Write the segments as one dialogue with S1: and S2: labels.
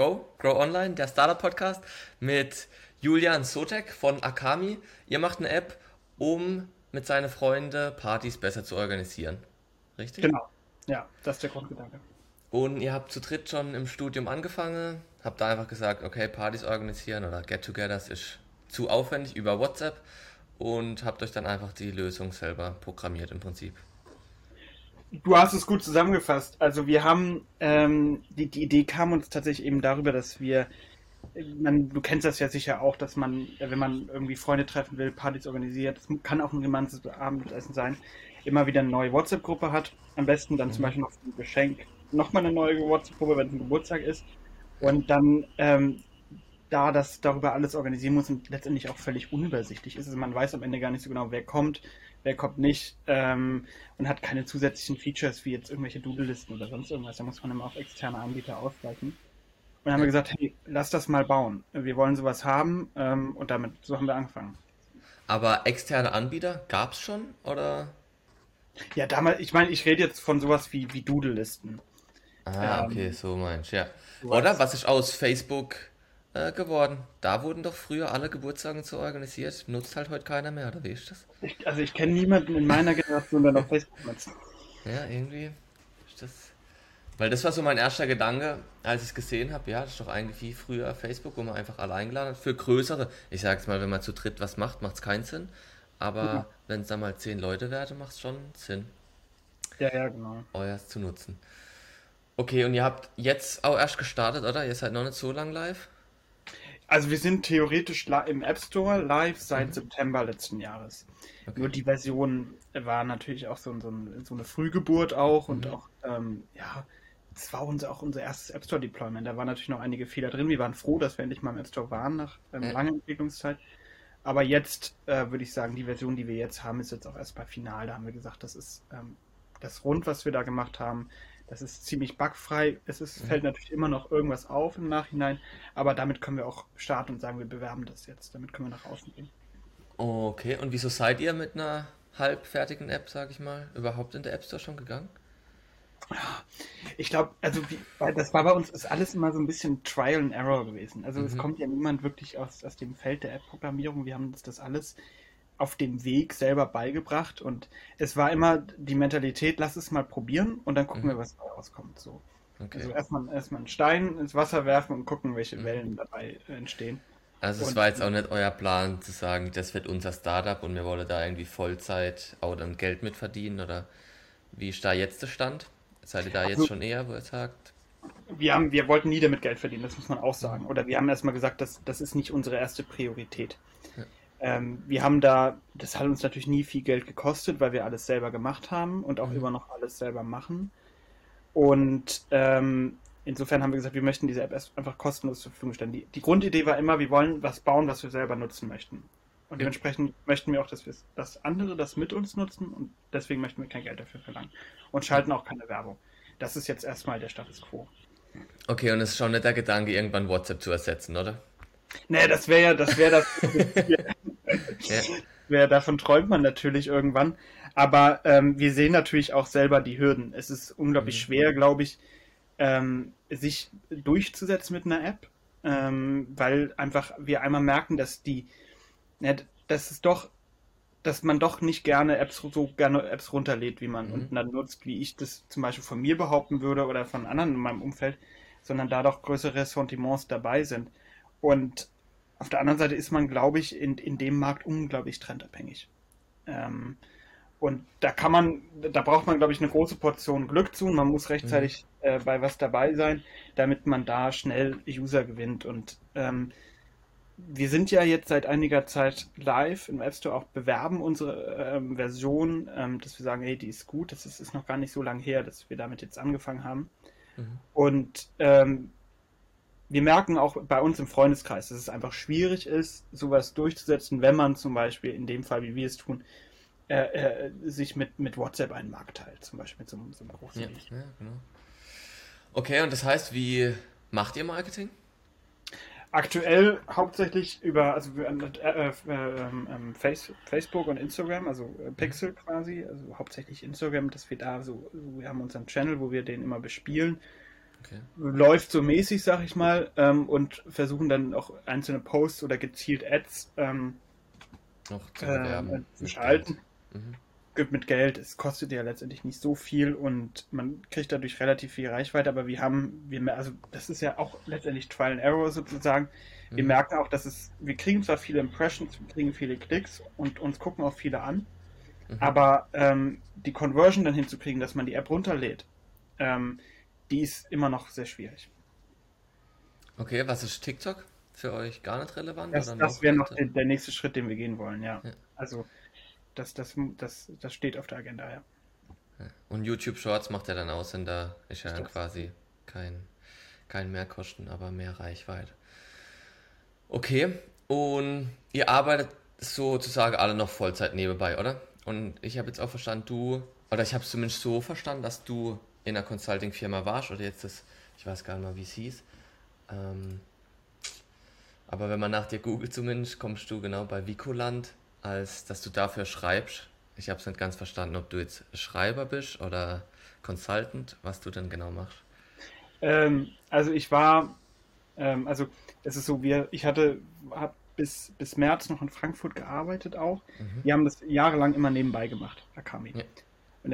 S1: Go, Grow Online, der Startup-Podcast mit Julian Sotek von Akami. Ihr macht eine App, um mit seinen Freunden Partys besser zu organisieren. Richtig?
S2: Genau. Ja, das ist der Grundgedanke.
S1: Und ihr habt zu dritt schon im Studium angefangen, habt da einfach gesagt, okay, Partys organisieren oder Get-togethers ist zu aufwendig über WhatsApp und habt euch dann einfach die Lösung selber programmiert im Prinzip.
S2: Du hast es gut zusammengefasst. Also wir haben, ähm, die, die Idee kam uns tatsächlich eben darüber, dass wir, man, du kennst das ja sicher auch, dass man, wenn man irgendwie Freunde treffen will, Partys organisiert, das kann auch ein gemeinsames Abendessen sein, immer wieder eine neue WhatsApp-Gruppe hat. Am besten dann mhm. zum Beispiel noch ein Geschenk nochmal eine neue WhatsApp-Gruppe, wenn es ein Geburtstag ist. Und dann ähm, da das darüber alles organisieren muss und letztendlich auch völlig unübersichtlich ist. Also man weiß am Ende gar nicht so genau, wer kommt, wer kommt nicht ähm, und hat keine zusätzlichen Features wie jetzt irgendwelche Doodle-Listen oder sonst irgendwas. Da muss man immer auf externe Anbieter ausweichen. Und dann haben wir gesagt, hey, lass das mal bauen. Wir wollen sowas haben ähm, und damit, so haben wir angefangen.
S1: Aber externe Anbieter gab es schon oder?
S2: Ja, damals, ich meine, ich rede jetzt von sowas wie, wie Doodle-Listen.
S1: Ah, ähm, okay, so meinst ja. Oder was ist aus Facebook äh, geworden? Da wurden doch früher alle Geburtstage so organisiert. Nutzt halt heute keiner mehr, oder wie ist das?
S2: Ich, also ich kenne niemanden in meiner Generation, der noch Facebook nutzt.
S1: Ja, irgendwie ist das. Weil das war so mein erster Gedanke, als ich es gesehen habe. Ja, das ist doch eigentlich wie früher Facebook, wo man einfach alle eingeladen hat. Für größere, ich sag's mal, wenn man zu dritt was macht, macht es keinen Sinn. Aber ja. wenn es dann mal zehn Leute werden, macht es schon Sinn.
S2: Ja, ja, genau.
S1: Euers zu nutzen. Okay, und ihr habt jetzt auch erst gestartet, oder? Ihr seid noch nicht so lang live?
S2: Also wir sind theoretisch im App Store live seit mhm. September letzten Jahres. Okay. Nur die Version war natürlich auch so, so, so eine Frühgeburt auch mhm. und auch, ähm, ja, es war unser, auch unser erstes App Store Deployment. Da waren natürlich noch einige Fehler drin. Wir waren froh, dass wir endlich mal im App Store waren nach ähm, ja. langer Entwicklungszeit. Aber jetzt äh, würde ich sagen, die Version, die wir jetzt haben, ist jetzt auch erstmal final. Da haben wir gesagt, das ist ähm, das Rund, was wir da gemacht haben. Das ist ziemlich bugfrei. Es ist, mhm. fällt natürlich immer noch irgendwas auf im Nachhinein, aber damit können wir auch starten und sagen, wir bewerben das jetzt. Damit können wir nach außen gehen.
S1: Okay, und wieso seid ihr mit einer halbfertigen App, sage ich mal, überhaupt in der App Store schon gegangen?
S2: Ich glaube, also wie, das war bei uns ist alles immer so ein bisschen Trial and Error gewesen. Also mhm. es kommt ja niemand wirklich aus, aus dem Feld der App-Programmierung. Wir haben uns das alles auf dem Weg selber beigebracht und es war immer die Mentalität, lass es mal probieren und dann gucken mhm. wir, was da rauskommt. So. Okay. Also erstmal erstmal einen Stein ins Wasser werfen und gucken, welche mhm. Wellen dabei entstehen.
S1: Also es war jetzt auch nicht euer Plan zu sagen, das wird unser Startup und wir wollen da irgendwie Vollzeit auch dann Geld mit verdienen oder wie ist da jetzt der Stand? Seid ihr da also, jetzt schon eher, wo ihr sagt?
S2: Wir, haben, wir wollten nie damit Geld verdienen, das muss man auch sagen. Oder wir haben erstmal gesagt, das, das ist nicht unsere erste Priorität. Ähm, wir haben da, das hat uns natürlich nie viel Geld gekostet, weil wir alles selber gemacht haben und auch mhm. immer noch alles selber machen. Und ähm, insofern haben wir gesagt, wir möchten diese App erst einfach kostenlos zur Verfügung stellen. Die, die, Grundidee war immer, wir wollen was bauen, was wir selber nutzen möchten. Und dementsprechend möchten wir auch, dass wir dass andere das mit uns nutzen und deswegen möchten wir kein Geld dafür verlangen. Und schalten auch keine Werbung. Das ist jetzt erstmal der Status quo.
S1: Okay, und es ist schon nicht der Gedanke, irgendwann WhatsApp zu ersetzen, oder?
S2: Nee, das wäre ja, das wäre das. ja. davon träumt man natürlich irgendwann. Aber ähm, wir sehen natürlich auch selber die Hürden. Es ist unglaublich mhm. schwer, glaube ich, ähm, sich durchzusetzen mit einer App, ähm, weil einfach wir einmal merken, dass die, ja, dass es doch, dass man doch nicht gerne Apps so gerne Apps runterlädt, wie man mhm. und dann nutzt, wie ich das zum Beispiel von mir behaupten würde oder von anderen in meinem Umfeld, sondern da doch größere Ressentiments dabei sind. Und auf der anderen Seite ist man, glaube ich, in, in dem Markt unglaublich trendabhängig. Ähm, und da kann man, da braucht man, glaube ich, eine große Portion Glück zu und man muss rechtzeitig mhm. äh, bei was dabei sein, damit man da schnell User gewinnt. Und ähm, wir sind ja jetzt seit einiger Zeit live im App Store auch bewerben unsere ähm, Version, ähm, dass wir sagen, hey, die ist gut. Das ist, ist noch gar nicht so lange her, dass wir damit jetzt angefangen haben. Mhm. Und ähm, wir merken auch bei uns im Freundeskreis, dass es einfach schwierig ist, sowas durchzusetzen, wenn man zum Beispiel in dem Fall, wie wir es tun, äh, äh, sich mit, mit WhatsApp einen Markt teilt, zum Beispiel mit so, so einem großen
S1: ja, ja, genau. Okay, und das heißt, wie macht ihr Marketing?
S2: Aktuell hauptsächlich über also äh, äh, äh, ähm, Face, Facebook und Instagram, also äh, Pixel quasi, also hauptsächlich Instagram, dass wir da so, wir haben unseren Channel, wo wir den immer bespielen Okay. Läuft so mäßig, sag ich mal, ähm, und versuchen dann auch einzelne Posts oder gezielt Ads ähm, noch zu, äh, zu schalten. Mhm. Mit Geld, es kostet ja letztendlich nicht so viel und man kriegt dadurch relativ viel Reichweite, aber wir haben, wir, also das ist ja auch letztendlich Trial and Error sozusagen. Wir mhm. merken auch, dass es, wir kriegen zwar viele Impressions, wir kriegen viele Klicks und uns gucken auch viele an, mhm. aber ähm, die Conversion dann hinzukriegen, dass man die App runterlädt, ähm, die ist immer noch sehr schwierig.
S1: Okay, was ist TikTok für euch gar nicht relevant?
S2: Das, das wäre noch der, der, nächste Schritt, den wir gehen wollen, ja. ja. Also das, das, das, das steht auf der Agenda, ja.
S1: Und YouTube Shorts macht ja dann aus, denn da ist ja dann quasi kein, kein Mehrkosten, aber mehr Reichweite. Okay, und ihr arbeitet sozusagen alle noch Vollzeit nebenbei, oder? Und ich habe jetzt auch verstanden, du, oder ich habe es zumindest so verstanden, dass du in einer Consulting-Firma warst oder jetzt das, ich weiß gar nicht mal, wie es hieß. Ähm, aber wenn man nach dir googelt zumindest, kommst du genau bei Vicoland, als dass du dafür schreibst. Ich habe es nicht ganz verstanden, ob du jetzt Schreiber bist oder Consultant, was du denn genau machst.
S2: Ähm, also ich war, ähm, also es ist so, wir, ich hatte, habe bis, bis März noch in Frankfurt gearbeitet auch. Mhm. Wir haben das jahrelang immer nebenbei gemacht, Akami. Ja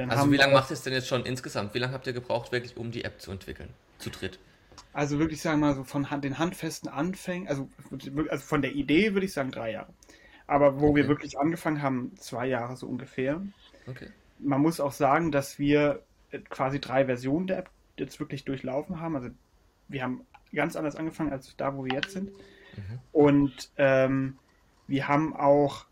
S1: also wie lange macht es denn jetzt schon insgesamt? Wie lange habt ihr gebraucht, wirklich, um die App zu entwickeln? Zu dritt?
S2: Also wirklich sagen wir mal so von den handfesten Anfängen, also, also von der Idee würde ich sagen drei Jahre. Aber wo okay. wir wirklich angefangen haben, zwei Jahre so ungefähr. Okay. Man muss auch sagen, dass wir quasi drei Versionen der App jetzt wirklich durchlaufen haben. Also wir haben ganz anders angefangen als da, wo wir jetzt sind. Mhm. Und ähm, wir haben auch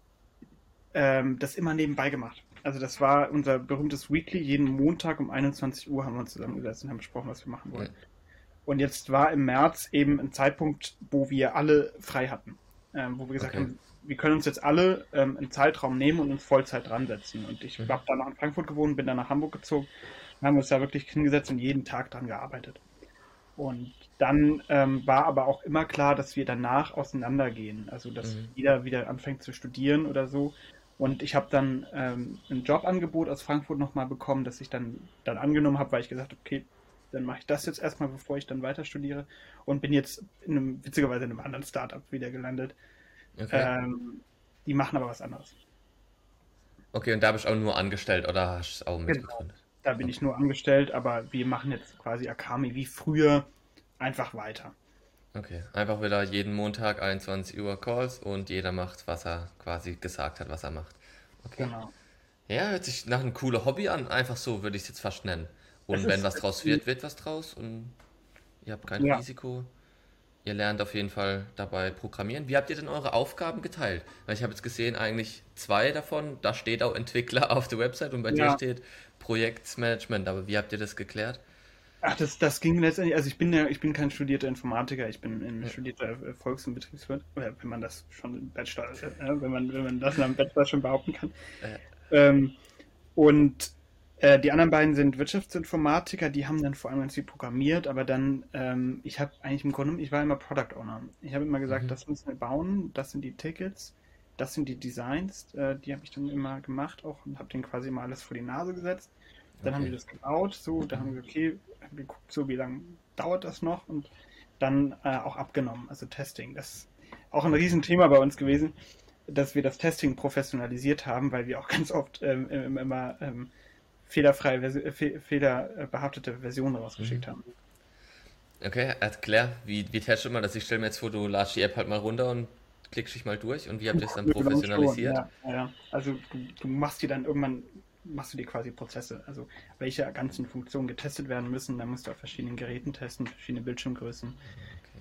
S2: ähm, das immer nebenbei gemacht. Also das war unser berühmtes Weekly. Jeden Montag um 21 Uhr haben wir uns zusammengesetzt und haben besprochen, was wir machen wollen. Ja. Und jetzt war im März eben ein Zeitpunkt, wo wir alle frei hatten. Ähm, wo wir gesagt okay. haben, wir können uns jetzt alle ähm, einen Zeitraum nehmen und uns Vollzeit dran setzen. Und ich mhm. habe dann noch in Frankfurt gewohnt, bin dann nach Hamburg gezogen und haben uns da wirklich hingesetzt und jeden Tag dran gearbeitet. Und dann ähm, war aber auch immer klar, dass wir danach auseinandergehen. Also dass mhm. jeder wieder anfängt zu studieren oder so. Und ich habe dann ähm, ein Jobangebot aus Frankfurt nochmal bekommen, das ich dann, dann angenommen habe, weil ich gesagt habe, okay, dann mache ich das jetzt erstmal, bevor ich dann weiter studiere. Und bin jetzt in einem, witzigerweise in einem anderen Startup wieder gelandet. Okay. Ähm, die machen aber was anderes.
S1: Okay, und da bist du auch nur angestellt oder hast du auch
S2: genau. mitgegründet? Genau. Da bin okay. ich nur angestellt, aber wir machen jetzt quasi Akami wie früher einfach weiter.
S1: Okay, einfach wieder jeden Montag 21 Uhr Calls und jeder macht, was er quasi gesagt hat, was er macht. Okay. Genau. Ja, hört sich nach einem coolen Hobby an, einfach so würde ich es jetzt fast nennen. Und es wenn was draus wird, wird was draus und ihr habt kein ja. Risiko. Ihr lernt auf jeden Fall dabei programmieren. Wie habt ihr denn eure Aufgaben geteilt? Weil ich habe jetzt gesehen, eigentlich zwei davon, da steht auch Entwickler auf der Website und bei ja. dir steht Projektmanagement. Aber wie habt ihr das geklärt?
S2: Ach, das, das ging letztendlich, also ich bin ja, ich bin kein studierter Informatiker, ich bin ein studierter Volks- und Betriebswirt, oder wenn man das schon im Bachelor, äh, wenn man, wenn man das in einem Bachelor schon behaupten kann. Ähm, und äh, die anderen beiden sind Wirtschaftsinformatiker, die haben dann vor allem ganz viel programmiert, aber dann, ähm, ich habe eigentlich im Grunde, ich war immer Product Owner. Ich habe immer gesagt, mhm. das müssen wir bauen, das sind die Tickets, das sind die Designs, äh, die habe ich dann immer gemacht auch und habe denen quasi mal alles vor die Nase gesetzt. Dann okay. haben wir das gebaut, so, da haben wir, okay, geguckt, so wie lange dauert das noch und dann äh, auch abgenommen, also Testing. Das ist auch ein Riesenthema bei uns gewesen, dass wir das Testing professionalisiert haben, weil wir auch ganz oft ähm, immer ähm, fehlerfreie, äh, fe fehlerbehaftete Versionen rausgeschickt mhm. haben.
S1: Okay, erklär, wie, wie testet man das? Ich stelle mir jetzt vor, du ladest die App halt mal runter und klickst dich mal durch und wie habt ihr es dann professionalisiert?
S2: Ja, ja, also du, du machst die dann irgendwann machst du dir quasi Prozesse. Also welche ganzen Funktionen getestet werden müssen, da musst du auf verschiedenen Geräten testen, verschiedene Bildschirmgrößen.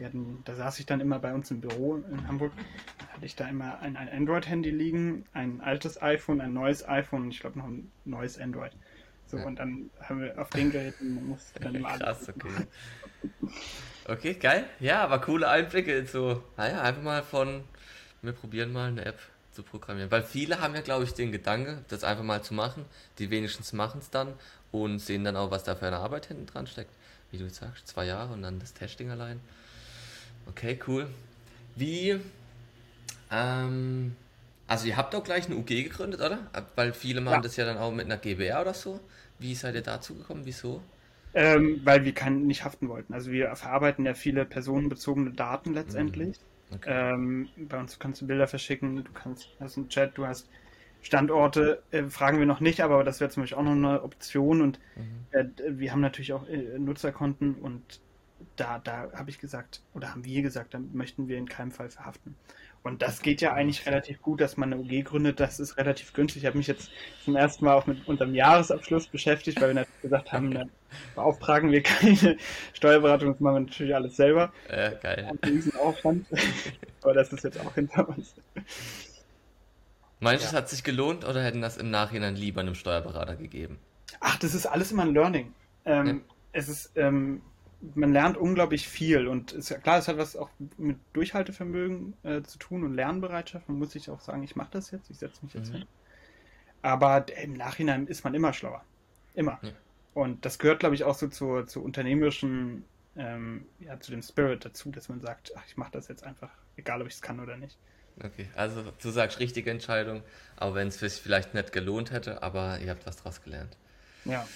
S2: Hatten, da saß ich dann immer bei uns im Büro in Hamburg, da hatte ich da immer ein, ein Android-Handy liegen, ein altes iPhone, ein neues iPhone und ich glaube noch ein neues Android. So, ja. und dann haben wir auf den Geräten musste dann immer
S1: Krass, okay. okay, geil. Ja, aber coole Einblicke so, naja, einfach mal von, wir probieren mal eine App zu programmieren. Weil viele haben ja, glaube ich, den Gedanke, das einfach mal zu machen. Die wenigstens machen es dann und sehen dann auch, was da für eine Arbeit hinten dran steckt. Wie du sagst, zwei Jahre und dann das Testing allein. Okay, cool. Wie, ähm, also ihr habt auch gleich eine UG gegründet, oder? Weil viele machen ja. das ja dann auch mit einer GBR oder so. Wie seid ihr dazu gekommen? Wieso?
S2: Ähm, weil wir kein, nicht haften wollten. Also wir verarbeiten ja viele personenbezogene Daten letztendlich. Mhm. Okay. Ähm, bei uns kannst du Bilder verschicken, du kannst, hast einen Chat, du hast Standorte, äh, fragen wir noch nicht, aber das wäre zum Beispiel auch noch eine Option und mhm. äh, wir haben natürlich auch äh, Nutzerkonten und da, da habe ich gesagt, oder haben wir gesagt, da möchten wir in keinem Fall verhaften. Und das geht ja eigentlich relativ gut, dass man eine UG gründet. Das ist relativ günstig. Ich habe mich jetzt zum ersten Mal auch mit unserem Jahresabschluss beschäftigt, weil wir natürlich gesagt haben, dann beauftragen wir keine Steuerberatung, das machen wir natürlich alles selber.
S1: Ja, geil.
S2: Ein Riesenaufwand. Aber das ist jetzt auch hinter uns.
S1: Du, ja. hat sich gelohnt oder hätten das im Nachhinein lieber einem Steuerberater gegeben?
S2: Ach, das ist alles immer ein Learning. Ähm, ja. Es ist, ähm, man lernt unglaublich viel und ist, klar, es hat was auch mit Durchhaltevermögen äh, zu tun und Lernbereitschaft. Man muss sich auch sagen, ich mache das jetzt, ich setze mich jetzt mhm. hin. Aber im Nachhinein ist man immer schlauer. Immer. Ja. Und das gehört, glaube ich, auch so zur, zur unternehmerischen, ähm, ja, zu dem Spirit dazu, dass man sagt, ach, ich mache das jetzt einfach, egal ob ich es kann oder nicht.
S1: Okay, also du sagst richtige Entscheidung, auch wenn es sich vielleicht nicht gelohnt hätte, aber ihr habt was draus gelernt.
S2: Ja.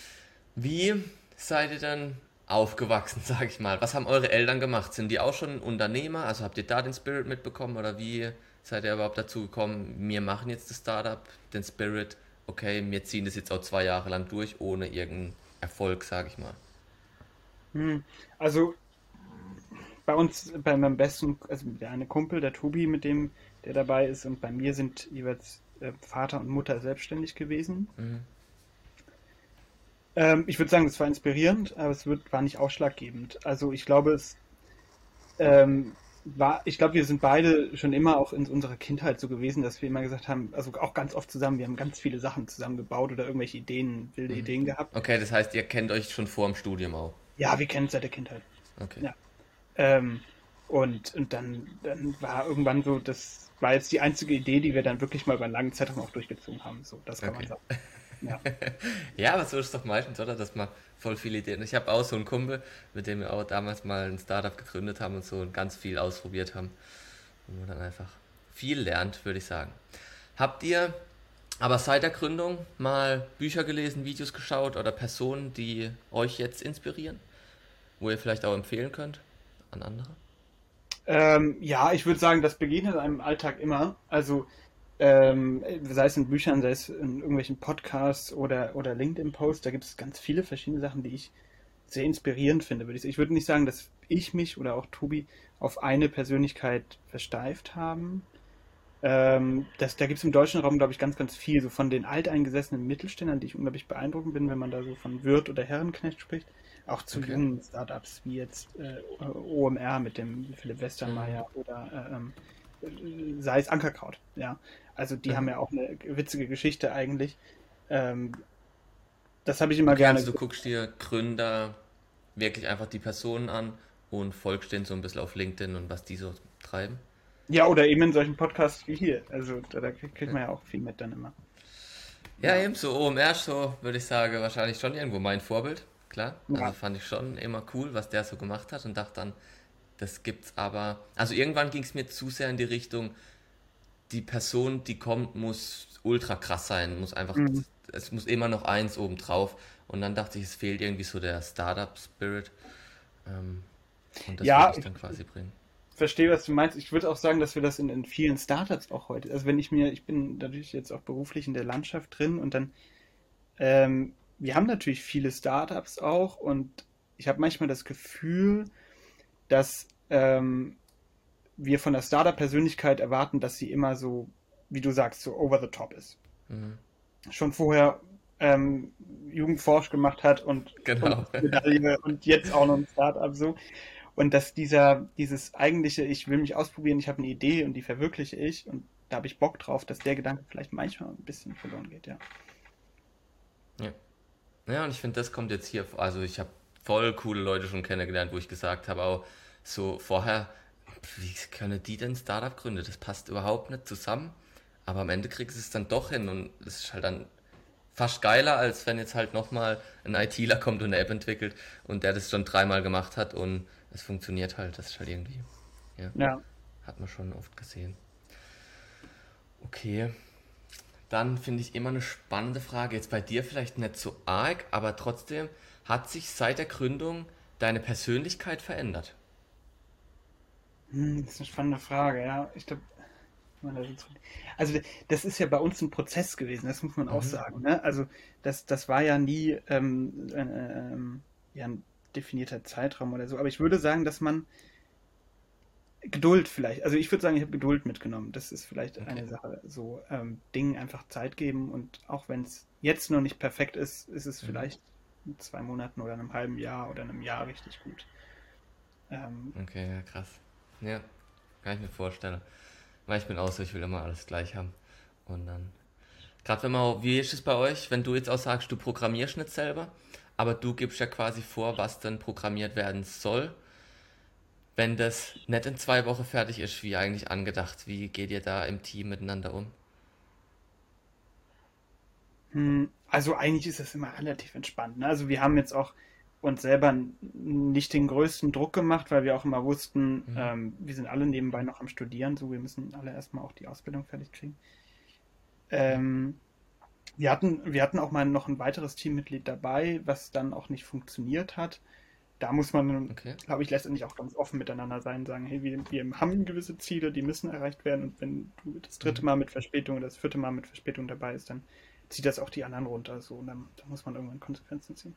S1: Wie seid ihr dann aufgewachsen, sag ich mal. Was haben eure Eltern gemacht? Sind die auch schon Unternehmer? Also habt ihr da den Spirit mitbekommen oder wie seid ihr überhaupt dazu gekommen, wir machen jetzt das Startup, den Spirit, okay, wir ziehen das jetzt auch zwei Jahre lang durch, ohne irgendeinen Erfolg, sag ich mal.
S2: Hm, also bei uns, bei meinem besten, also der eine Kumpel, der Tobi, mit dem der dabei ist, und bei mir sind jeweils äh, Vater und Mutter selbstständig gewesen. Mhm. Ähm, ich würde sagen, das war inspirierend, aber es wird, war nicht ausschlaggebend. Also ich glaube, es ähm, war, ich glaube, wir sind beide schon immer auch in unserer Kindheit so gewesen, dass wir immer gesagt haben, also auch ganz oft zusammen, wir haben ganz viele Sachen zusammengebaut oder irgendwelche Ideen, wilde mhm. Ideen gehabt.
S1: Okay, das heißt, ihr kennt euch schon vor dem Studium auch.
S2: Ja, wir kennen es seit der Kindheit.
S1: Okay.
S2: Ja. Ähm, und, und dann, dann war irgendwann so, das war jetzt die einzige Idee, die wir dann wirklich mal über einen langen Zeitraum auch durchgezogen haben. So, das kann okay. man sagen.
S1: Ja. ja, aber so ist es doch meistens, oder? Dass man voll viele Ideen. Ich habe auch so einen Kumpel, mit dem wir auch damals mal ein Startup gegründet haben und so und ganz viel ausprobiert haben. Und man dann einfach viel lernt, würde ich sagen. Habt ihr aber seit der Gründung mal Bücher gelesen, Videos geschaut oder Personen, die euch jetzt inspirieren? Wo ihr vielleicht auch empfehlen könnt an andere?
S2: Ähm, ja, ich würde sagen, das begegnet einem Alltag immer. Also ähm, sei es in Büchern, sei es in irgendwelchen Podcasts oder, oder LinkedIn-Posts, da gibt es ganz viele verschiedene Sachen, die ich sehr inspirierend finde. Würde ich, ich würde nicht sagen, dass ich mich oder auch Tobi auf eine Persönlichkeit versteift haben. Ähm, das, da gibt es im deutschen Raum, glaube ich, ganz, ganz viel. So von den alteingesessenen Mittelständlern, die ich unglaublich beeindruckend bin, wenn man da so von Wirt oder Herrenknecht spricht, auch zu okay. jungen Startups wie jetzt äh, OMR mit dem Philipp Westermeier mhm. oder äh, ähm, sei es Ankerkraut, ja. Also die mhm. haben ja auch eine witzige Geschichte eigentlich. Ähm, das habe ich immer okay, gerne.
S1: Also du guckst dir Gründer wirklich einfach die Personen an und folgst denen so ein bisschen auf LinkedIn und was die so treiben.
S2: Ja, oder eben in solchen Podcasts wie hier. Also da, da kriegt man ja auch viel mit dann immer.
S1: Ja, ja. eben so OMR, so würde ich sagen, wahrscheinlich schon irgendwo mein Vorbild. Klar. Ja. Also fand ich schon immer cool, was der so gemacht hat und dachte dann, das gibt's aber. Also irgendwann ging es mir zu sehr in die Richtung, die Person, die kommt, muss ultra krass sein, muss einfach, mhm. es muss immer noch eins oben drauf. Und dann dachte ich, es fehlt irgendwie so der Startup-Spirit. Ähm, und das
S2: ja,
S1: würde ich dann quasi bringen.
S2: Verstehe, was du meinst. Ich würde auch sagen, dass wir das in, in vielen Startups auch heute, also wenn ich mir, ich bin natürlich jetzt auch beruflich in der Landschaft drin und dann, ähm, wir haben natürlich viele Startups auch und ich habe manchmal das Gefühl, dass ähm, wir von der Startup-Persönlichkeit erwarten, dass sie immer so, wie du sagst, so over the top ist. Mhm. Schon vorher ähm, Jugendforsch gemacht hat und,
S1: genau.
S2: und, und jetzt auch noch ein Startup so. Und dass dieser, dieses eigentliche, ich will mich ausprobieren, ich habe eine Idee und die verwirkliche ich und da habe ich Bock drauf, dass der Gedanke vielleicht manchmal ein bisschen verloren geht, ja.
S1: Ja. Ja, und ich finde, das kommt jetzt hier, also ich habe voll coole Leute schon kennengelernt, wo ich gesagt habe, auch so vorher, wie können die denn Startup gründen? Das passt überhaupt nicht zusammen. Aber am Ende kriegst du es dann doch hin und es ist halt dann fast geiler, als wenn jetzt halt nochmal ein ITler kommt und eine App entwickelt und der das schon dreimal gemacht hat und es funktioniert halt. Das ist halt irgendwie. Ja.
S2: ja.
S1: Hat man schon oft gesehen. Okay. Dann finde ich immer eine spannende Frage. Jetzt bei dir vielleicht nicht so arg, aber trotzdem hat sich seit der Gründung deine Persönlichkeit verändert?
S2: Hm, das ist eine spannende Frage, ja. Ich glaube, also das ist ja bei uns ein Prozess gewesen, das muss man auch mhm. sagen. Ne? Also das, das war ja nie ähm, äh, ähm, ja, ein definierter Zeitraum oder so. Aber ich würde sagen, dass man Geduld vielleicht, also ich würde sagen, ich habe Geduld mitgenommen. Das ist vielleicht okay. eine Sache. So ähm, Dingen einfach Zeit geben und auch wenn es jetzt noch nicht perfekt ist, ist es mhm. vielleicht in zwei Monaten oder einem halben Jahr oder einem Jahr richtig gut.
S1: Ähm, okay, ja, krass. Ja, kann ich mir vorstellen. Weil ich bin auch so, ich will immer alles gleich haben. Und dann. Gerade wenn man, wie ist es bei euch, wenn du jetzt auch sagst, du programmierst nicht selber, aber du gibst ja quasi vor, was dann programmiert werden soll. Wenn das nicht in zwei Wochen fertig ist, wie eigentlich angedacht, wie geht ihr da im Team miteinander um?
S2: Hm, also eigentlich ist das immer relativ entspannt. Ne? Also wir haben jetzt auch uns selber nicht den größten Druck gemacht, weil wir auch immer wussten, mhm. ähm, wir sind alle nebenbei noch am Studieren, so wir müssen alle erstmal auch die Ausbildung fertig kriegen. Ähm, wir hatten, wir hatten auch mal noch ein weiteres Teammitglied dabei, was dann auch nicht funktioniert hat. Da muss man, okay. glaube ich, letztendlich auch ganz offen miteinander sein, sagen, hey, wir, wir, haben gewisse Ziele, die müssen erreicht werden und wenn du das dritte mhm. Mal mit Verspätung oder das vierte Mal mit Verspätung dabei ist, dann zieht das auch die anderen runter. So, und dann, dann muss man irgendwann Konsequenzen ziehen.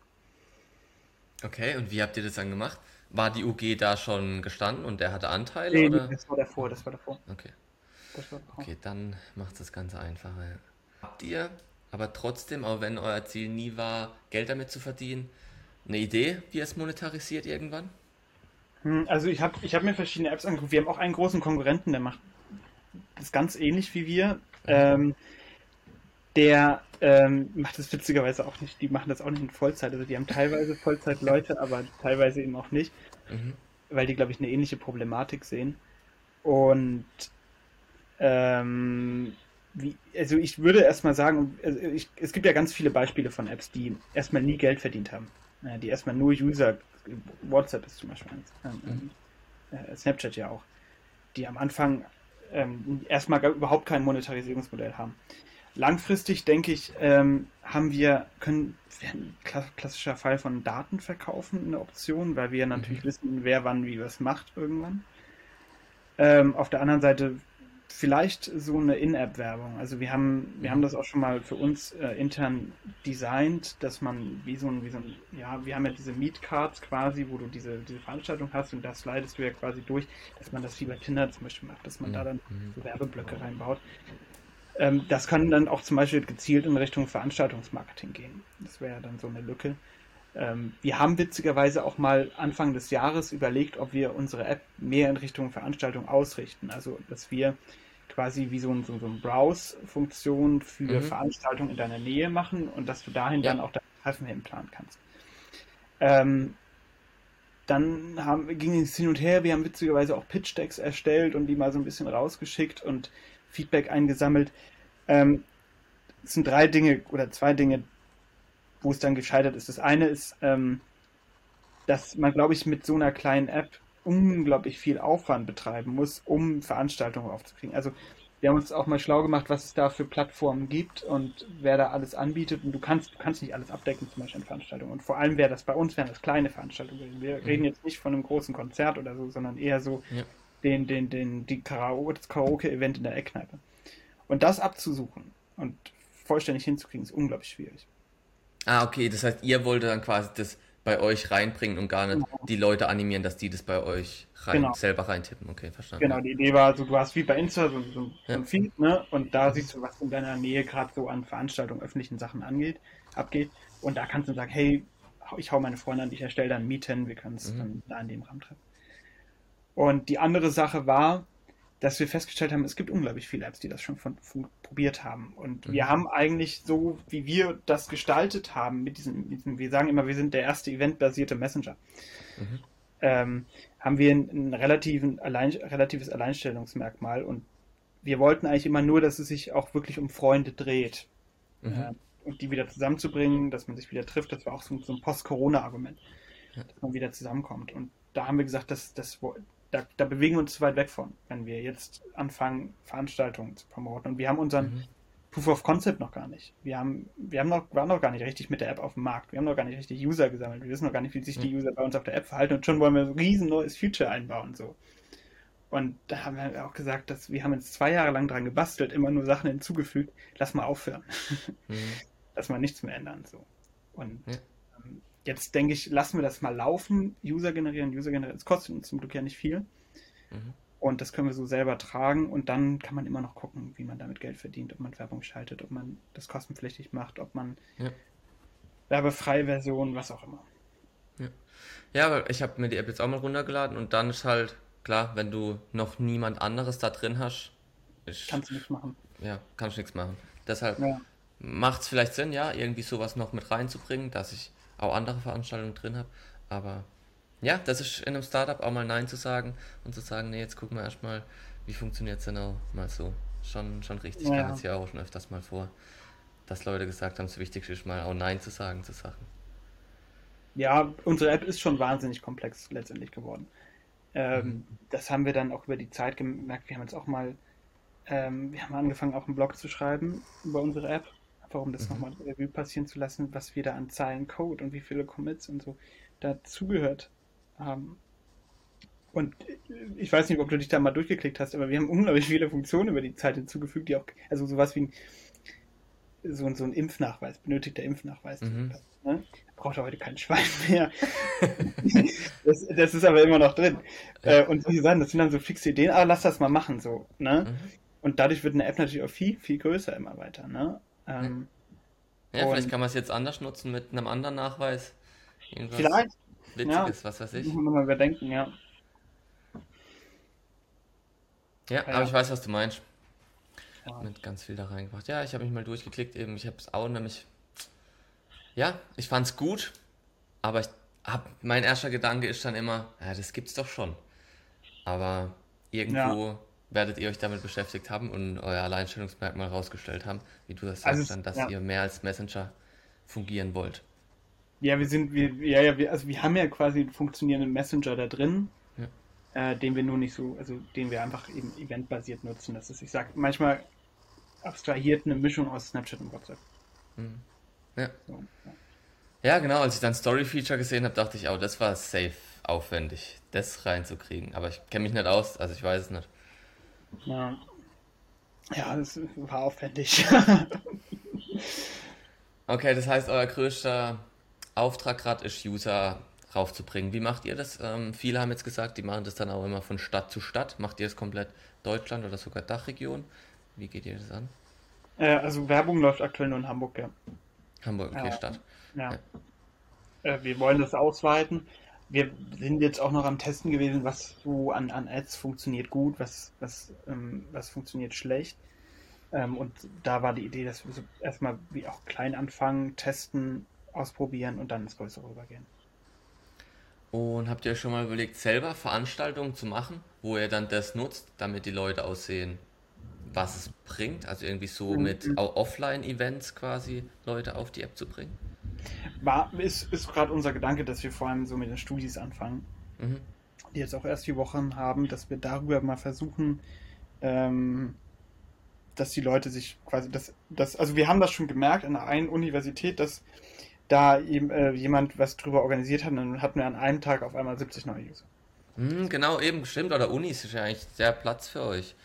S1: Okay, und wie habt ihr das dann gemacht? War die UG da schon gestanden und der hatte Anteile?
S2: Nee, oder? das war davor, das war davor.
S1: Okay. War davor. Okay, dann macht es das Ganze einfacher. Habt ihr aber trotzdem, auch wenn euer Ziel nie war, Geld damit zu verdienen, eine Idee, wie ihr es monetarisiert irgendwann?
S2: Hm, also ich habe ich hab mir verschiedene Apps angeguckt. Wir haben auch einen großen Konkurrenten, der macht das ganz ähnlich wie wir. Mhm. Ähm, der ähm, macht das witzigerweise auch nicht, die machen das auch nicht in Vollzeit. Also die haben teilweise Vollzeitleute, aber teilweise eben auch nicht. Mhm. Weil die, glaube ich, eine ähnliche Problematik sehen. Und ähm, wie, also ich würde erstmal sagen, also ich, es gibt ja ganz viele Beispiele von Apps, die erstmal nie Geld verdient haben. Äh, die erstmal nur User, WhatsApp ist zum Beispiel eins, ähm, mhm. äh, Snapchat ja auch, die am Anfang ähm, erstmal überhaupt kein Monetarisierungsmodell haben langfristig denke ich, ähm, haben wir, können, ein klassischer Fall von Daten verkaufen eine Option, weil wir natürlich mhm. wissen, wer wann wie was macht irgendwann. Ähm, auf der anderen Seite vielleicht so eine In-App-Werbung. Also wir haben, wir haben mhm. das auch schon mal für uns äh, intern designt, dass man wie so ein, wie so ein, ja, wir haben ja diese Meet-Cards quasi, wo du diese, diese Veranstaltung hast und da slidest du ja quasi durch, dass man das wie bei Tinder zum Beispiel macht, dass man da dann mhm. so Werbeblöcke reinbaut. Ähm, das kann dann auch zum Beispiel gezielt in Richtung Veranstaltungsmarketing gehen. Das wäre dann so eine Lücke. Ähm, wir haben witzigerweise auch mal Anfang des Jahres überlegt, ob wir unsere App mehr in Richtung Veranstaltung ausrichten. Also, dass wir quasi wie so, ein, so, so eine Browse-Funktion für mhm. Veranstaltungen in deiner Nähe machen und dass du dahin ja. dann auch dein Treffen hinplanen kannst. Ähm, dann haben, ging es hin und her. Wir haben witzigerweise auch Pitch-Decks erstellt und die mal so ein bisschen rausgeschickt und Feedback eingesammelt. Ähm, es sind drei Dinge oder zwei Dinge, wo es dann gescheitert ist. Das eine ist, ähm, dass man, glaube ich, mit so einer kleinen App unglaublich viel Aufwand betreiben muss, um Veranstaltungen aufzukriegen. Also wir haben uns auch mal schlau gemacht, was es da für Plattformen gibt und wer da alles anbietet. Und du kannst, du kannst nicht alles abdecken, zum Beispiel in Veranstaltungen. Und vor allem wäre das bei uns, wären das kleine Veranstaltungen. Wir mhm. reden jetzt nicht von einem großen Konzert oder so, sondern eher so ja den, den, den, die Karaoke, das Karaoke-Event in der Eckkneipe. Und das abzusuchen und vollständig hinzukriegen, ist unglaublich schwierig.
S1: Ah, okay, das heißt, ihr wolltet dann quasi das bei euch reinbringen und gar nicht genau. die Leute animieren, dass die das bei euch rein, genau. selber reintippen. Okay, verstanden.
S2: Genau, die Idee war, also, du hast wie bei Insta so, so, ja. ein Feed, ne? Und da siehst du, was in deiner Nähe gerade so an Veranstaltungen, öffentlichen Sachen angeht, abgeht. Und da kannst du sagen, hey, ich hau meine Freunde an, ich erstelle dann Mieten, wir können es mhm. dann da in dem Rahmen treffen. Und die andere Sache war, dass wir festgestellt haben, es gibt unglaublich viele Apps, die das schon von, von probiert haben. Und mhm. wir haben eigentlich so, wie wir das gestaltet haben, mit diesem, mit diesem wir sagen immer, wir sind der erste eventbasierte Messenger, mhm. ähm, haben wir ein, ein relativen, allein, relatives Alleinstellungsmerkmal. Und wir wollten eigentlich immer nur, dass es sich auch wirklich um Freunde dreht. Mhm. Äh, und die wieder zusammenzubringen, dass man sich wieder trifft, das war auch so, so ein Post-Corona-Argument, dass man wieder zusammenkommt. Und da haben wir gesagt, das, das, da, da, bewegen wir uns zu weit weg von, wenn wir jetzt anfangen, Veranstaltungen zu promoten. Und wir haben unseren, mhm. Proof of Concept noch gar nicht. Wir haben, wir haben noch, waren noch gar nicht richtig mit der App auf dem Markt. Wir haben noch gar nicht richtig User gesammelt. Wir wissen noch gar nicht, wie sich die User bei uns auf der App verhalten und schon wollen wir ein riesen neues Feature einbauen, so. Und da haben wir auch gesagt, dass wir haben jetzt zwei Jahre lang dran gebastelt, immer nur Sachen hinzugefügt. Lass mal aufhören. Mhm. Lass mal nichts mehr ändern, so. Und ja. ähm, jetzt denke ich, lassen wir das mal laufen, User generieren, User generieren. Es kostet uns zum Glück ja nicht viel. Mhm. Und das können wir so selber tragen und dann kann man immer noch gucken, wie man damit Geld verdient, ob man Werbung schaltet, ob man das kostenpflichtig macht, ob man ja. werbefreie Version, was auch immer.
S1: Ja, ja aber ich habe mir die App jetzt auch mal runtergeladen und dann ist halt klar, wenn du noch niemand anderes da drin hast,
S2: ist, kannst du nichts machen.
S1: Ja, kannst du nichts machen. Deshalb ja. macht es vielleicht Sinn, ja, irgendwie sowas noch mit reinzubringen, dass ich auch andere Veranstaltungen drin habe, aber ja, das ist in einem Startup auch mal Nein zu sagen und zu sagen, nee, jetzt gucken wir erstmal, wie funktioniert es denn auch mal so. Schon, schon richtig. Ja. Kam jetzt ja auch schon öfters mal vor, dass Leute gesagt haben, das Wichtigste ist mal auch Nein zu sagen zu Sachen.
S2: Ja, unsere App ist schon wahnsinnig komplex letztendlich geworden. Ähm, mhm. Das haben wir dann auch über die Zeit gemerkt. Wir haben jetzt auch mal, ähm, wir haben angefangen, auch einen Blog zu schreiben über unsere App, um das mhm. nochmal Revue passieren zu lassen, was wir da an Zeilen Code und wie viele Commits und so dazugehört haben. Und ich weiß nicht, ob du dich da mal durchgeklickt hast, aber wir haben unglaublich viele Funktionen über die Zeit hinzugefügt, die auch, also sowas wie ein, so, so ein Impfnachweis, benötigter Impfnachweis. Mhm. Ne? Braucht heute kein Schwein mehr. das, das, ist aber immer noch drin. Äh, und wie gesagt, das sind dann so fixe Ideen, aber lass das mal machen, so. Ne? Mhm. Und dadurch wird eine App natürlich auch viel, viel größer immer weiter. Ne? Ähm,
S1: ja, vielleicht kann man es jetzt anders nutzen mit einem anderen Nachweis.
S2: Irgendwas. Vielleicht,
S1: Witziges, ja, was weiß ich.
S2: Muss man mal überdenken, ja.
S1: Ja, aber ich weiß, was du meinst. Ja. Mit ganz viel da reingebracht. Ja, ich habe mich mal durchgeklickt eben. Ich habe es auch nämlich. Ja, ich fand es gut, aber ich hab, mein erster Gedanke ist dann immer, ja, das gibt's doch schon. Aber irgendwo ja. Werdet ihr euch damit beschäftigt haben und euer Alleinstellungsmerkmal rausgestellt haben, wie du das also sagst, dann, dass ja. ihr mehr als Messenger fungieren wollt.
S2: Ja, wir sind, wir, ja, ja, wir, also wir haben ja quasi einen funktionierenden Messenger da drin, ja. äh, den wir nur nicht so, also den wir einfach eben eventbasiert nutzen. Das ist, ich sag, manchmal abstrahiert eine Mischung aus Snapchat und WhatsApp.
S1: Mhm. Ja. So, ja. ja. genau, als ich dann Story-Feature gesehen habe, dachte ich, oh, das war safe aufwendig, das reinzukriegen. Aber ich kenne mich nicht aus, also ich weiß es nicht.
S2: Ja, ja das war aufwendig.
S1: okay, das heißt, euer größter Auftrag gerade ist, User raufzubringen. Wie macht ihr das? Ähm, viele haben jetzt gesagt, die machen das dann auch immer von Stadt zu Stadt. Macht ihr das komplett Deutschland oder sogar Dachregion? Wie geht ihr das an?
S2: Äh, also Werbung läuft aktuell nur in Hamburg, ja.
S1: Hamburg, okay, ja, Stadt.
S2: Ja. ja. Äh, wir wollen das ausweiten. Wir sind jetzt auch noch am Testen gewesen, was so an, an Ads funktioniert gut, was, was, ähm, was funktioniert schlecht. Ähm, und da war die Idee, dass wir so erstmal wie auch klein anfangen, testen, ausprobieren und dann ins Größere rübergehen.
S1: Und habt ihr schon mal überlegt, selber Veranstaltungen zu machen, wo ihr dann das nutzt, damit die Leute aussehen, was es bringt? Also irgendwie so mhm. mit Offline-Events quasi Leute auf die App zu bringen?
S2: War, ist, ist gerade unser Gedanke, dass wir vor allem so mit den Studis anfangen, mhm. die jetzt auch erst vier Wochen haben, dass wir darüber mal versuchen, ähm, dass die Leute sich quasi, das, das, also wir haben das schon gemerkt an der einen Universität, dass da eben, äh, jemand was drüber organisiert hat, dann hatten wir an einem Tag auf einmal 70 neue User.
S1: Hm, genau, eben, stimmt. Oder Unis ist ja eigentlich sehr Platz für euch.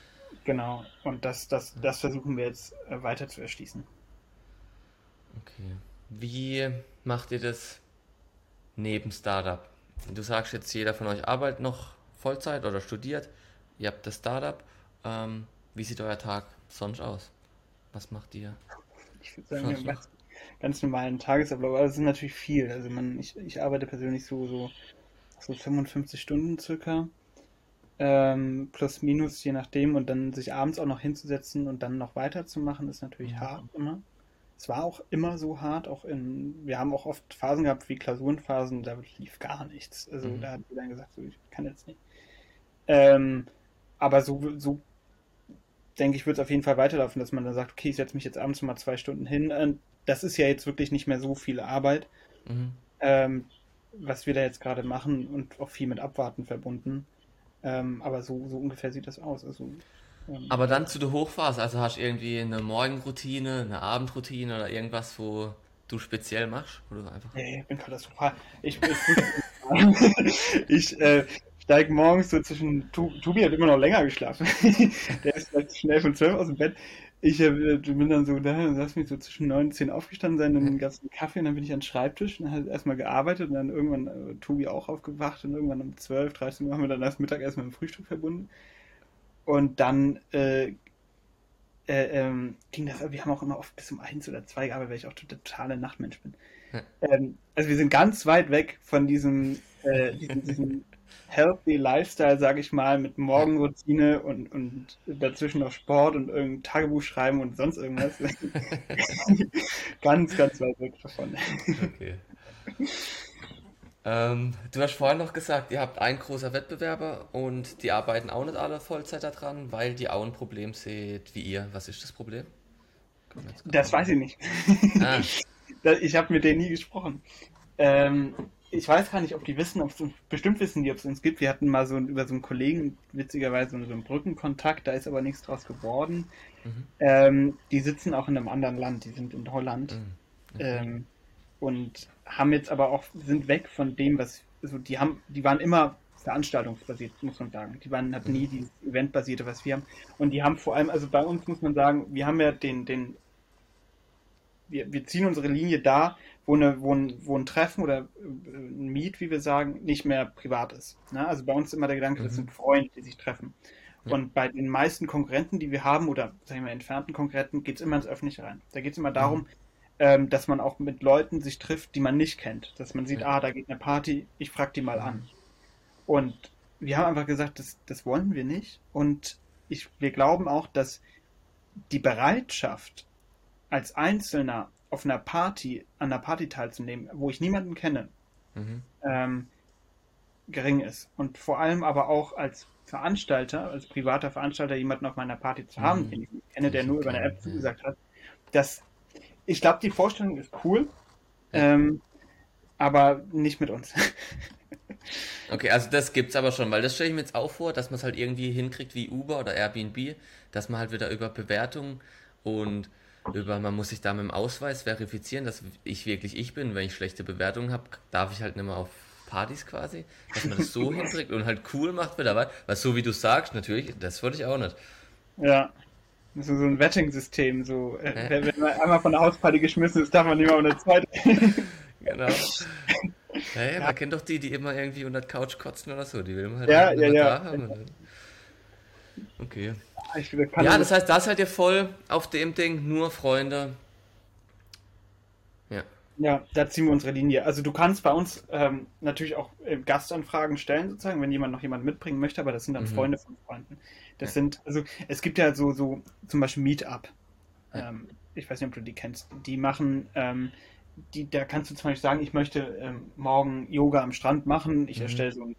S2: Genau, und das, das, das versuchen wir jetzt äh, weiter zu erschließen.
S1: Okay. Wie macht ihr das neben Startup? Du sagst jetzt, jeder von euch arbeitet noch Vollzeit oder studiert. Ihr habt das Startup. Ähm, wie sieht euer Tag sonst aus? Was macht ihr?
S2: Ich würde sagen, wir ganz normalen Tagesablauf. Aber das ist natürlich viel. Also man, ich, ich arbeite persönlich so, so, so 55 Stunden circa. Ähm, plus minus, je nachdem. Und dann sich abends auch noch hinzusetzen und dann noch weiterzumachen, ist natürlich mhm. hart immer. Es war auch immer so hart, auch in, wir haben auch oft Phasen gehabt wie Klausurenphasen, da lief gar nichts. Also mhm. da hat jeder gesagt, so, ich kann jetzt nicht. Ähm, aber so, so denke ich, wird es auf jeden Fall weiterlaufen, dass man dann sagt, okay, ich setze mich jetzt abends mal zwei Stunden hin. Und das ist ja jetzt wirklich nicht mehr so viel Arbeit, mhm. ähm, was wir da jetzt gerade machen und auch viel mit Abwarten verbunden. Ähm, aber so, so ungefähr sieht das aus. Also
S1: Aber dann zu der Hochphase, also hast du irgendwie eine Morgenroutine, eine Abendroutine oder irgendwas, wo du speziell machst? Oder einfach...
S2: Nee, ich bin katastrophal. Ich, ich, ich äh, steige morgens so zwischen. Tobi hat immer noch länger geschlafen. Der ist vielleicht schnell von 12 aus dem Bett. Ich äh, bin dann so da, lass mich so zwischen 9 und 10 aufgestanden sein, dann gab es einen Kaffee und dann bin ich an den Schreibtisch und dann erstmal gearbeitet und dann irgendwann äh, Tobi auch aufgewacht und irgendwann um 12, 13 Uhr haben wir dann das Mittagessen mit dem Frühstück verbunden. Und dann äh, äh, ähm, ging das, wir haben auch immer oft bis um eins oder zwei gearbeitet, weil ich auch totaler Nachtmensch bin. Ja. Ähm, also wir sind ganz weit weg von diesem, äh, diesem, diesem healthy Lifestyle, sage ich mal, mit Morgenroutine und, und dazwischen noch Sport und irgendein Tagebuch schreiben und sonst irgendwas. ganz, ganz weit weg davon. Okay.
S1: Ähm, du hast vorhin noch gesagt, ihr habt einen großer Wettbewerber und die arbeiten auch nicht alle Vollzeit daran, weil die auch ein Problem seht wie ihr. Was ist das Problem?
S2: Das weiß ich nicht. Ah. ich habe mit denen nie gesprochen. Ähm, ich weiß gar nicht, ob die wissen, ob es bestimmt wissen die, ob es uns gibt. Wir hatten mal so über so einen Kollegen, witzigerweise so einen Brückenkontakt, da ist aber nichts draus geworden. Mhm. Ähm, die sitzen auch in einem anderen Land, die sind in Holland. Mhm. Okay. Ähm, und haben jetzt aber auch, sind weg von dem, was, also die haben, die waren immer veranstaltungsbasiert, muss man sagen. Die waren, hatten nie dieses Eventbasierte, was wir haben. Und die haben vor allem, also bei uns muss man sagen, wir haben ja den, den, wir, wir ziehen unsere Linie da, wo, eine, wo, ein, wo ein Treffen oder äh, ein Meet, wie wir sagen, nicht mehr privat ist. Ne? Also bei uns ist immer der Gedanke, mhm. das sind Freunde, die sich treffen. Ja. Und bei den meisten Konkurrenten, die wir haben, oder sagen wir entfernten Konkurrenten, geht es immer ins Öffentliche rein. Da geht es immer darum, mhm ähm, dass man auch mit Leuten sich trifft, die man nicht kennt. Dass man sieht, ah, da geht eine Party, ich frage die mal an. Und wir haben einfach gesagt, das, das wollen wir nicht. Und ich, wir glauben auch, dass die Bereitschaft, als Einzelner auf einer Party, an einer Party teilzunehmen, wo ich niemanden kenne, mhm. ähm, gering ist. Und vor allem aber auch als Veranstalter, als privater Veranstalter, jemanden auf meiner Party zu haben, mhm. den ich kenne, der nur über eine App zugesagt hat, dass ich glaube, die Vorstellung ist cool, ähm, aber nicht mit uns.
S1: okay, also das gibt's aber schon, weil das stelle ich mir jetzt auch vor, dass man es halt irgendwie hinkriegt wie Uber oder Airbnb, dass man halt wieder über Bewertungen und über, man muss sich da mit dem Ausweis verifizieren, dass ich wirklich ich bin. Wenn ich schlechte Bewertungen habe, darf ich halt nicht mehr auf Partys quasi, dass man das so hinkriegt und halt cool macht wieder was. Weil so wie du sagst, natürlich, das wollte ich auch nicht.
S2: Ja. So, so ein Wetting-System, so. Äh, wenn man einmal von der Hausparty geschmissen ist, darf man nicht um eine zweite. genau.
S1: Hey, ja. man kennt doch die, die immer irgendwie unter der Couch kotzen oder so. Die will man halt
S2: ja, ja, ja. da haben.
S1: Okay. ja, das heißt, da seid ihr voll auf dem Ding, nur Freunde.
S2: Ja. Ja, da ziehen wir unsere Linie. Also du kannst bei uns ähm, natürlich auch äh, Gastanfragen stellen, sozusagen, wenn jemand noch jemanden mitbringen möchte, aber das sind dann mhm. Freunde von Freunden. Das sind, also es gibt ja so, so zum Beispiel Meetup. Ähm, ich weiß nicht, ob du die kennst. Die machen, ähm, die, da kannst du zum Beispiel sagen, ich möchte ähm, morgen Yoga am Strand machen. Ich mhm. erstelle so ein,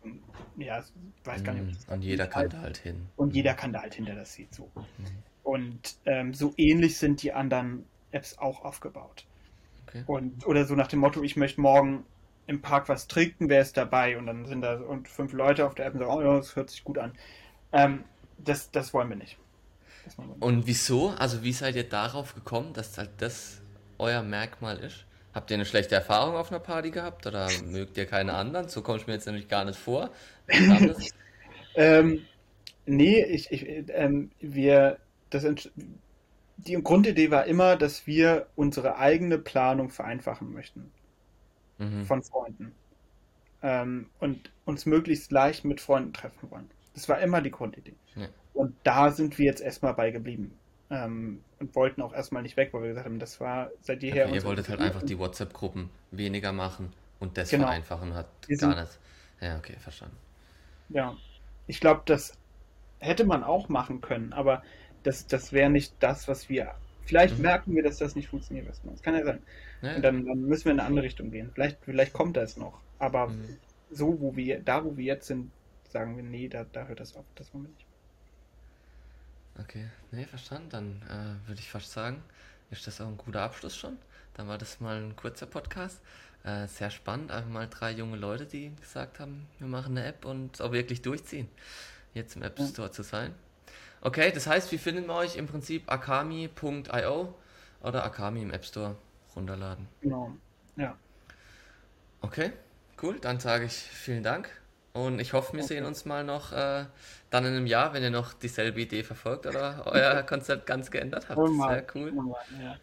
S2: ja, weiß gar nicht.
S1: Mhm. Und jeder kann da halt hin.
S2: Und jeder kann da halt hinter das sieht so. Mhm. Und ähm, so ähnlich sind die anderen Apps auch aufgebaut. Okay. Und, oder so nach dem Motto, ich möchte morgen im Park was trinken, wer ist dabei? Und dann sind da und fünf Leute auf der App und sagen, oh ja, das hört sich gut an. Ähm, das, das wollen wir nicht.
S1: Und wieso? Also wie seid ihr darauf gekommen, dass halt das euer Merkmal ist? Habt ihr eine schlechte Erfahrung auf einer Party gehabt oder mögt ihr keine anderen? So komme ich mir jetzt nämlich gar nicht vor.
S2: ähm, nee, ich, ich, ähm, wir, das, die Grundidee war immer, dass wir unsere eigene Planung vereinfachen möchten. Mhm. Von Freunden. Ähm, und uns möglichst leicht mit Freunden treffen wollen. Das war immer die Grundidee. Ja. Und da sind wir jetzt erstmal bei geblieben. Ähm, und wollten auch erstmal nicht weg, weil wir gesagt haben, das war seit jeher.
S1: Okay, ihr wolltet halt einfach die WhatsApp-Gruppen weniger machen und das genau. vereinfachen hat wir gar nicht. Ja, okay, verstanden.
S2: Ja, ich glaube, das hätte man auch machen können, aber das, das wäre nicht das, was wir. Vielleicht mhm. merken wir, dass das nicht funktioniert. Das kann ja sein. Ja. Und dann, dann, müssen wir in eine andere Richtung gehen. Vielleicht, vielleicht kommt das noch. Aber mhm. so, wo wir, da wo wir jetzt sind, sagen wir, nee, da, da hört das auf, das wollen wir nicht.
S1: Okay, nee, verstanden. Dann äh, würde ich fast sagen, ist das auch ein guter Abschluss schon. Dann war das mal ein kurzer Podcast. Äh, sehr spannend, einfach mal drei junge Leute, die gesagt haben, wir machen eine App und auch wirklich durchziehen, jetzt im App Store ja. zu sein. Okay, das heißt, wie finden wir euch im Prinzip akami.io oder Akami im App Store runterladen?
S2: Genau, ja.
S1: Okay, cool. Dann sage ich vielen Dank und ich hoffe, wir okay. sehen uns mal noch äh, dann in einem Jahr, wenn ihr noch dieselbe Idee verfolgt oder euer Konzept ganz geändert habt. Sehr cool. Ja.